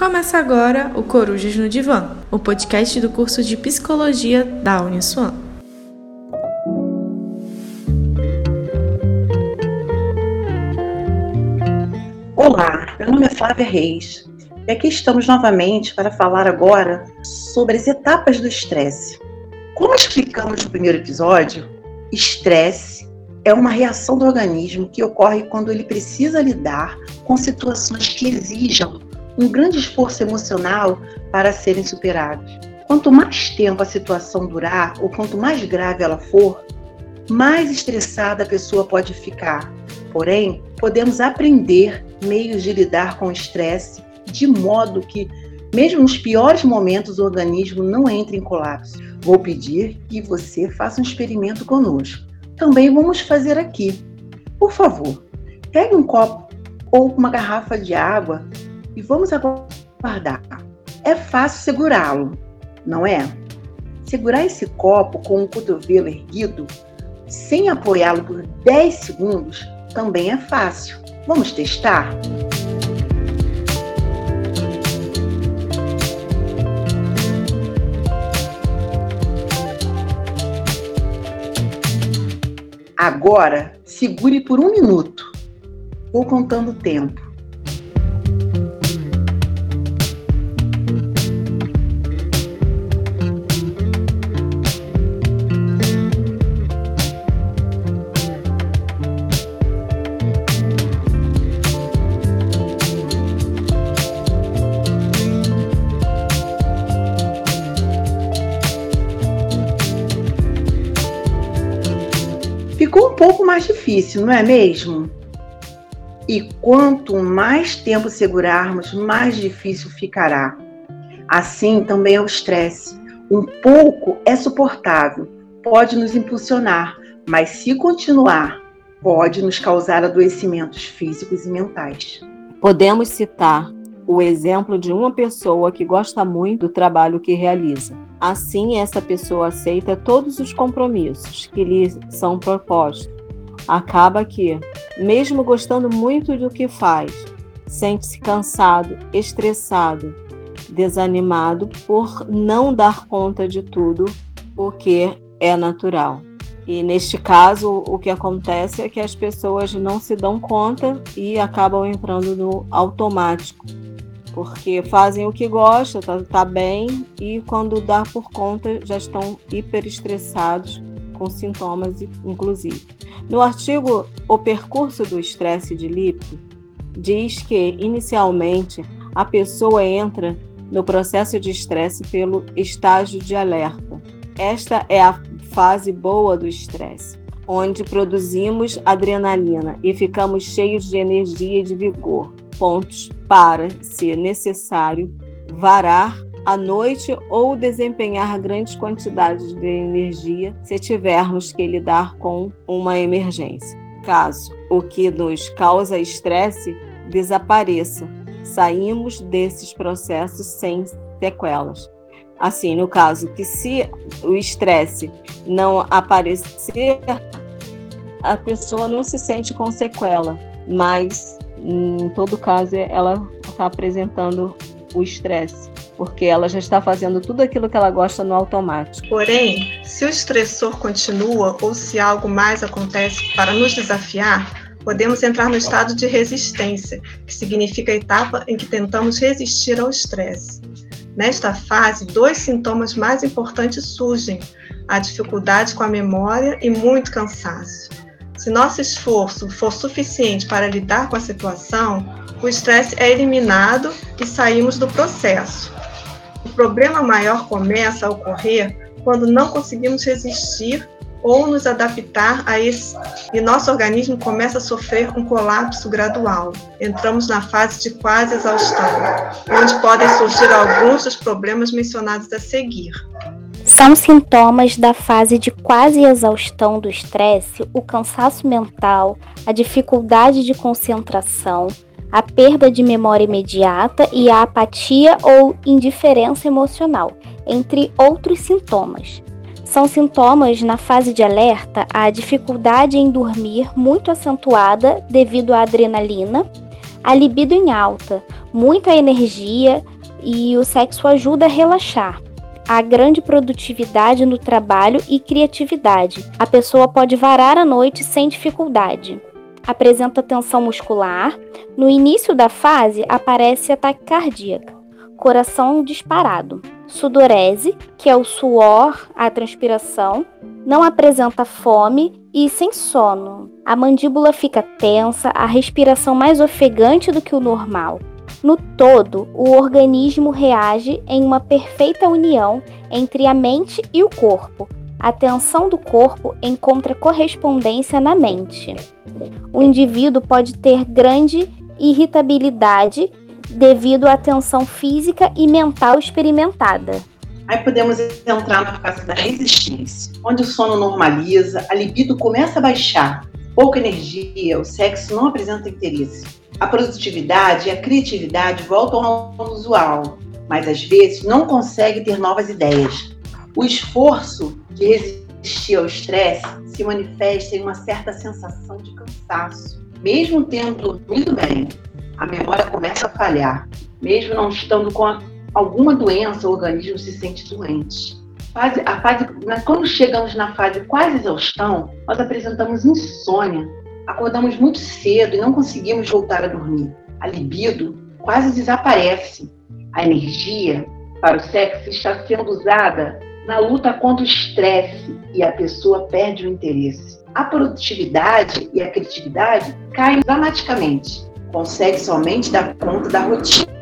Começa agora o Corujas no Divã, o podcast do curso de Psicologia da Uniswan. Olá, meu nome é Flávia Reis e aqui estamos novamente para falar agora sobre as etapas do estresse. Como explicamos no primeiro episódio, estresse é uma reação do organismo que ocorre quando ele precisa lidar com situações que exijam um grande esforço emocional para serem superados. Quanto mais tempo a situação durar ou quanto mais grave ela for, mais estressada a pessoa pode ficar. Porém, podemos aprender meios de lidar com o estresse de modo que, mesmo nos piores momentos, o organismo não entre em colapso. Vou pedir que você faça um experimento conosco. Também vamos fazer aqui. Por favor, pegue um copo ou uma garrafa de água e vamos aguardar. É fácil segurá-lo, não é? Segurar esse copo com o cotovelo erguido, sem apoiá-lo por 10 segundos, também é fácil. Vamos testar? Agora, segure por um minuto. Vou contando o tempo. Pouco mais difícil, não é mesmo? E quanto mais tempo segurarmos, mais difícil ficará. Assim também é o estresse. Um pouco é suportável, pode nos impulsionar, mas se continuar, pode nos causar adoecimentos físicos e mentais. Podemos citar o exemplo de uma pessoa que gosta muito do trabalho que realiza. Assim, essa pessoa aceita todos os compromissos que lhe são propostos. Acaba que, mesmo gostando muito do que faz, sente-se cansado, estressado, desanimado por não dar conta de tudo, o que é natural. E neste caso, o que acontece é que as pessoas não se dão conta e acabam entrando no automático, porque fazem o que gostam, tá, tá bem, e quando dá por conta já estão hiper estressados, com sintomas inclusive. No artigo O Percurso do Estresse de Lippi, diz que inicialmente a pessoa entra no processo de estresse pelo estágio de alerta. Esta é a fase boa do estresse, onde produzimos adrenalina e ficamos cheios de energia e de vigor pontos para, se necessário, varar à noite ou desempenhar grandes quantidades de energia se tivermos que lidar com uma emergência. Caso o que nos causa estresse desapareça, saímos desses processos sem sequelas. Assim, no caso que se o estresse não aparecer, a pessoa não se sente com sequela, mas em todo caso, ela está apresentando o estresse, porque ela já está fazendo tudo aquilo que ela gosta no automático. Porém, se o estressor continua ou se algo mais acontece para nos desafiar, podemos entrar no estado de resistência, que significa a etapa em que tentamos resistir ao estresse. Nesta fase, dois sintomas mais importantes surgem: a dificuldade com a memória e muito cansaço. Se nosso esforço for suficiente para lidar com a situação, o estresse é eliminado e saímos do processo. Problema maior começa a ocorrer quando não conseguimos resistir ou nos adaptar a esse e nosso organismo começa a sofrer um colapso gradual. Entramos na fase de quase exaustão, onde podem surgir alguns dos problemas mencionados a seguir. São sintomas da fase de quase exaustão do estresse o cansaço mental, a dificuldade de concentração, a perda de memória imediata e a apatia ou indiferença emocional, entre outros sintomas. São sintomas na fase de alerta a dificuldade em dormir muito acentuada devido à adrenalina, a libido em alta, muita energia e o sexo ajuda a relaxar. Há grande produtividade no trabalho e criatividade. A pessoa pode varar a noite sem dificuldade. Apresenta tensão muscular. No início da fase aparece ataque cardíaco, coração disparado. Sudorese, que é o suor, a transpiração. Não apresenta fome e sem sono. A mandíbula fica tensa, a respiração mais ofegante do que o normal. No todo, o organismo reage em uma perfeita união entre a mente e o corpo. A tensão do corpo encontra correspondência na mente. O indivíduo pode ter grande irritabilidade devido à tensão física e mental experimentada. Aí podemos entrar na fase da resistência, onde o sono normaliza, a libido começa a baixar, pouca energia, o sexo não apresenta interesse a produtividade e a criatividade voltam ao usual, mas às vezes não consegue ter novas ideias. O esforço de resistir ao estresse se manifesta em uma certa sensação de cansaço. Mesmo tendo dormido bem, a memória começa a falhar. Mesmo não estando com alguma doença, o organismo se sente doente. A fase, quando chegamos na fase quase exaustão, nós apresentamos insônia, acordamos muito cedo e não conseguimos voltar a dormir. A libido quase desaparece. A energia para o sexo está sendo usada na luta contra o estresse e a pessoa perde o interesse. A produtividade e a criatividade caem dramaticamente. Consegue somente dar conta da rotina,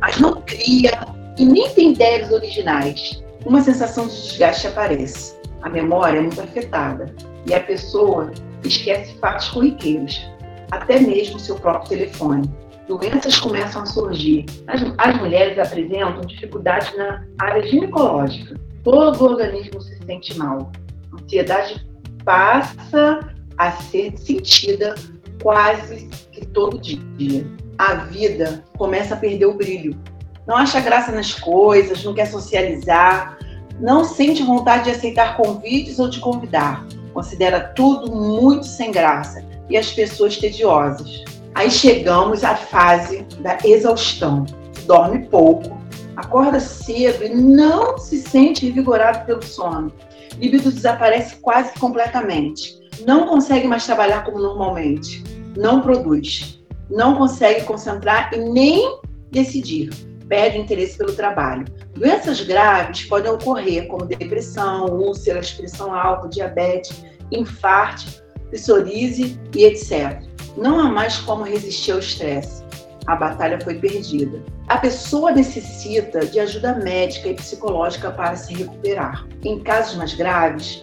mas não cria e nem tem ideias originais. Uma sensação de desgaste aparece. A memória é muito afetada e a pessoa esquece fatos corriqueiros, até mesmo seu próprio telefone. Doenças começam a surgir. As, as mulheres apresentam dificuldades na área ginecológica. Todo o organismo se sente mal. A ansiedade passa a ser sentida quase que todo dia. A vida começa a perder o brilho. Não acha graça nas coisas, não quer socializar, não sente vontade de aceitar convites ou de convidar considera tudo muito sem graça e as pessoas tediosas. Aí chegamos à fase da exaustão. Dorme pouco, acorda cedo e não se sente revigorado pelo sono. Libido desaparece quase completamente. Não consegue mais trabalhar como normalmente. Não produz. Não consegue concentrar e nem decidir. Perde interesse pelo trabalho. Doenças graves podem ocorrer, como depressão, úlceras, pressão alta, diabetes, infarto, psoríase e etc. Não há mais como resistir ao estresse. A batalha foi perdida. A pessoa necessita de ajuda médica e psicológica para se recuperar. Em casos mais graves,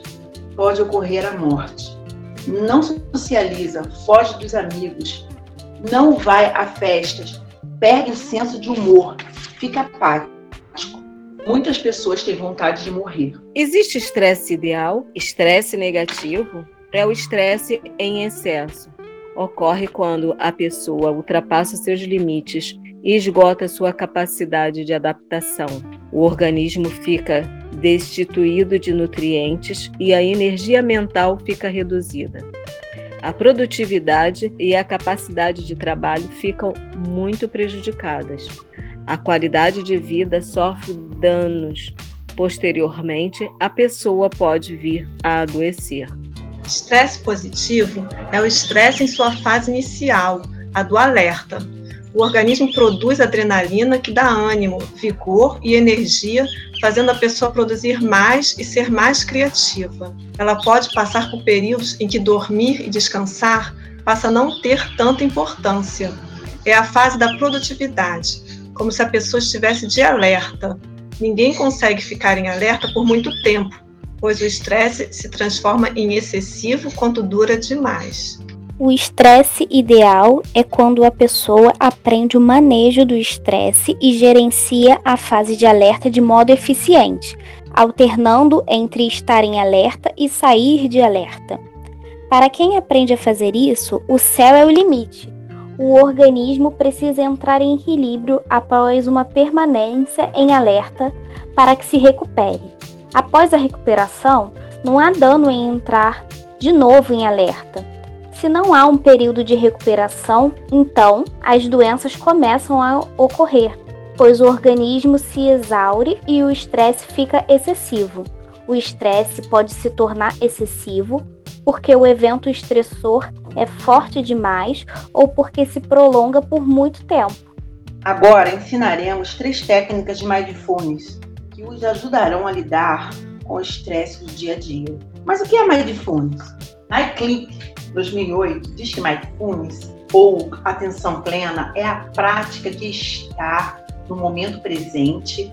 pode ocorrer a morte. Não socializa, foge dos amigos, não vai a festas, perde o senso de humor, fica apático Muitas pessoas têm vontade de morrer. Existe estresse ideal? Estresse negativo? É o estresse em excesso. Ocorre quando a pessoa ultrapassa seus limites e esgota sua capacidade de adaptação. O organismo fica destituído de nutrientes e a energia mental fica reduzida. A produtividade e a capacidade de trabalho ficam muito prejudicadas a qualidade de vida sofre danos. Posteriormente, a pessoa pode vir a adoecer. Estresse positivo é o estresse em sua fase inicial, a do alerta. O organismo produz adrenalina que dá ânimo, vigor e energia, fazendo a pessoa produzir mais e ser mais criativa. Ela pode passar por períodos em que dormir e descansar passa a não ter tanta importância. É a fase da produtividade, como se a pessoa estivesse de alerta. Ninguém consegue ficar em alerta por muito tempo, pois o estresse se transforma em excessivo quando dura demais. O estresse ideal é quando a pessoa aprende o manejo do estresse e gerencia a fase de alerta de modo eficiente, alternando entre estar em alerta e sair de alerta. Para quem aprende a fazer isso, o céu é o limite o organismo precisa entrar em equilíbrio após uma permanência em alerta para que se recupere. Após a recuperação, não há dano em entrar de novo em alerta. Se não há um período de recuperação, então as doenças começam a ocorrer, pois o organismo se exaure e o estresse fica excessivo. O estresse pode se tornar excessivo porque o evento estressor é forte demais ou porque se prolonga por muito tempo. Agora ensinaremos três técnicas de mindfulness que ajudarão a lidar com o estresse do dia a dia. Mas o que é mindfulness? Na Eclipse 2008 diz que mindfulness ou atenção plena é a prática de estar no momento presente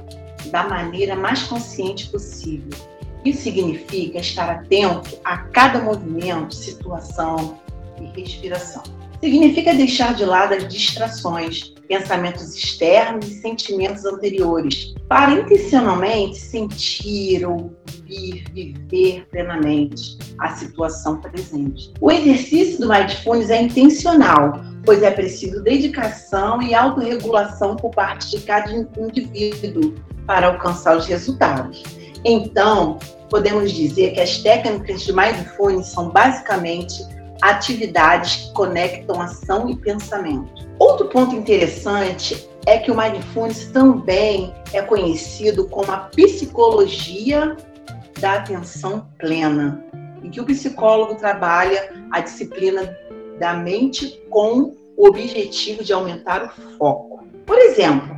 da maneira mais consciente possível isso significa estar atento a cada movimento, situação e respiração. Significa deixar de lado as distrações, pensamentos externos e sentimentos anteriores, para intencionalmente sentir, ouvir, viver plenamente a situação presente. O exercício do Mindfulness é intencional, pois é preciso dedicação e autorregulação por parte de cada indivíduo para alcançar os resultados. Então, podemos dizer que as técnicas de mindfulness são basicamente atividades que conectam ação e pensamento. Outro ponto interessante é que o mindfulness também é conhecido como a psicologia da atenção plena, em que o psicólogo trabalha a disciplina da mente com o objetivo de aumentar o foco. Por exemplo,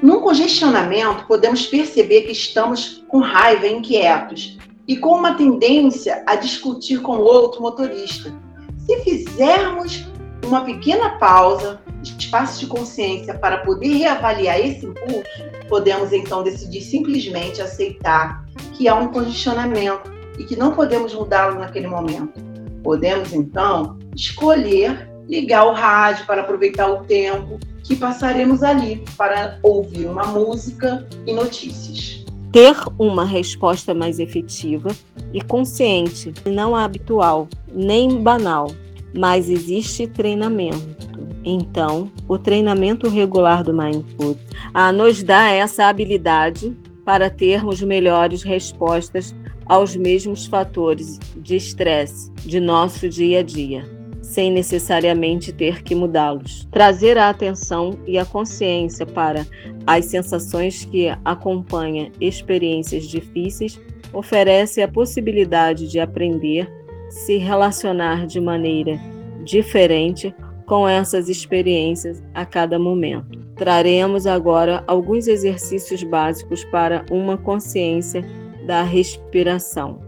num congestionamento, podemos perceber que estamos com raiva inquietos e com uma tendência a discutir com o outro motorista. Fizermos uma pequena pausa, espaço de consciência para poder reavaliar esse impulso, podemos então decidir simplesmente aceitar que há um congestionamento e que não podemos mudá-lo naquele momento. Podemos então escolher ligar o rádio para aproveitar o tempo que passaremos ali para ouvir uma música e notícias. Ter uma resposta mais efetiva e consciente, não habitual, nem banal, mas existe treinamento. Então, o treinamento regular do Mindfulness ah, nos dá essa habilidade para termos melhores respostas aos mesmos fatores de estresse de nosso dia a dia sem necessariamente ter que mudá-los. Trazer a atenção e a consciência para as sensações que acompanham experiências difíceis oferece a possibilidade de aprender, se relacionar de maneira diferente com essas experiências a cada momento. Traremos agora alguns exercícios básicos para uma consciência da respiração.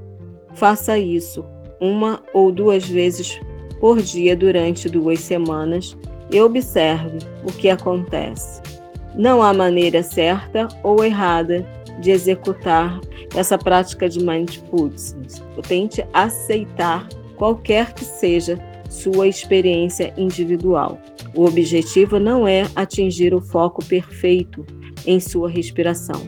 Faça isso uma ou duas vezes por dia durante duas semanas e observe o que acontece. Não há maneira certa ou errada de executar essa prática de mindfulness. Tente aceitar qualquer que seja sua experiência individual. O objetivo não é atingir o foco perfeito em sua respiração,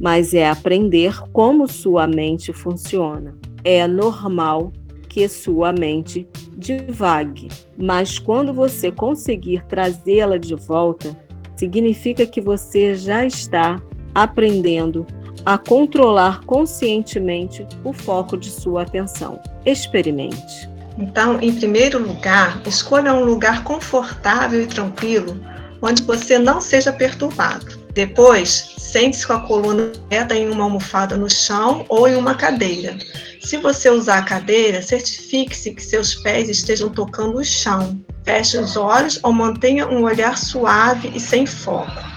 mas é aprender como sua mente funciona. É normal que sua mente divague, mas quando você conseguir trazê-la de volta, significa que você já está aprendendo a controlar conscientemente o foco de sua atenção. Experimente. Então, em primeiro lugar, escolha um lugar confortável e tranquilo, onde você não seja perturbado. Depois, sente-se com a coluna reta em uma almofada no chão ou em uma cadeira. Se você usar a cadeira, certifique-se que seus pés estejam tocando o chão. Feche os olhos ou mantenha um olhar suave e sem foco.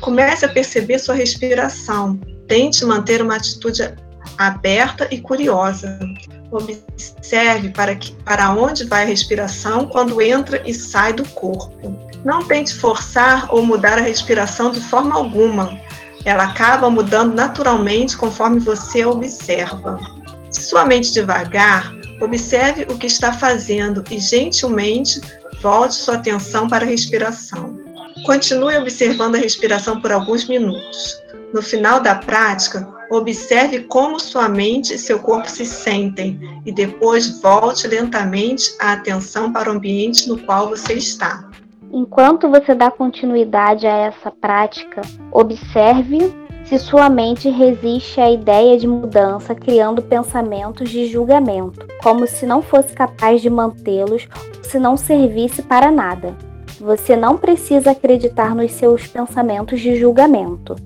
Comece a perceber sua respiração. Tente manter uma atitude aberta e curiosa. Observe para, que, para onde vai a respiração quando entra e sai do corpo. Não tente forçar ou mudar a respiração de forma alguma. Ela acaba mudando naturalmente conforme você a observa. Se sua mente devagar, observe o que está fazendo e gentilmente volte sua atenção para a respiração. Continue observando a respiração por alguns minutos. No final da prática, observe como sua mente e seu corpo se sentem e depois volte lentamente a atenção para o ambiente no qual você está. Enquanto você dá continuidade a essa prática, observe se sua mente resiste à ideia de mudança, criando pensamentos de julgamento, como se não fosse capaz de mantê-los se não servisse para nada. Você não precisa acreditar nos seus pensamentos de julgamento.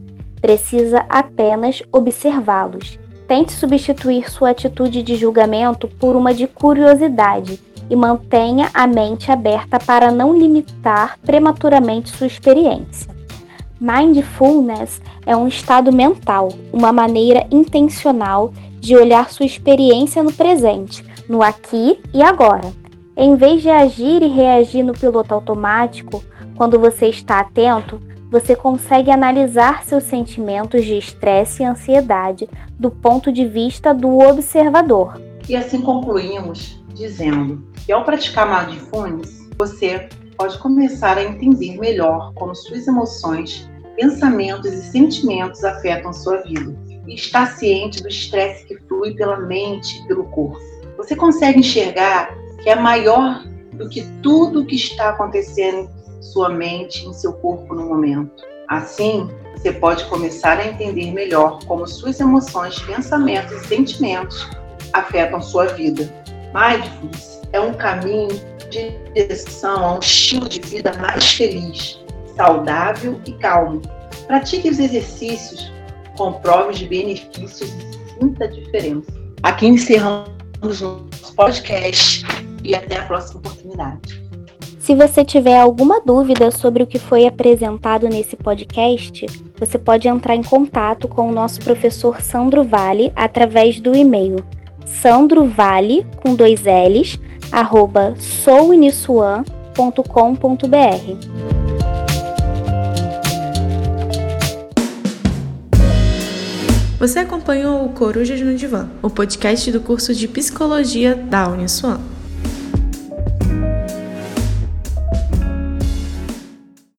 Precisa apenas observá-los. Tente substituir sua atitude de julgamento por uma de curiosidade e mantenha a mente aberta para não limitar prematuramente sua experiência. Mindfulness é um estado mental, uma maneira intencional de olhar sua experiência no presente, no aqui e agora. Em vez de agir e reagir no piloto automático, quando você está atento, você consegue analisar seus sentimentos de estresse e ansiedade do ponto de vista do observador. E assim concluímos dizendo que ao praticar mindfulness, você pode começar a entender melhor como suas emoções pensamentos e sentimentos afetam sua vida e está ciente do estresse que flui pela mente e pelo corpo. Você consegue enxergar que é maior do que tudo o que está acontecendo em sua mente em seu corpo no momento. Assim, você pode começar a entender melhor como suas emoções, pensamentos e sentimentos afetam sua vida. Mindfulness é um caminho de direção a um estilo de vida mais feliz, saudável e calmo. Pratique os exercícios, comprove os benefícios e sinta a diferença. Aqui encerramos nosso podcast e até a próxima oportunidade. Se você tiver alguma dúvida sobre o que foi apresentado nesse podcast, você pode entrar em contato com o nosso professor Sandro Vale através do e-mail sandrovale com dois L's arroba souinissuan.com.br. Você acompanhou o Corujas no Divã, o podcast do curso de Psicologia da Uniswan.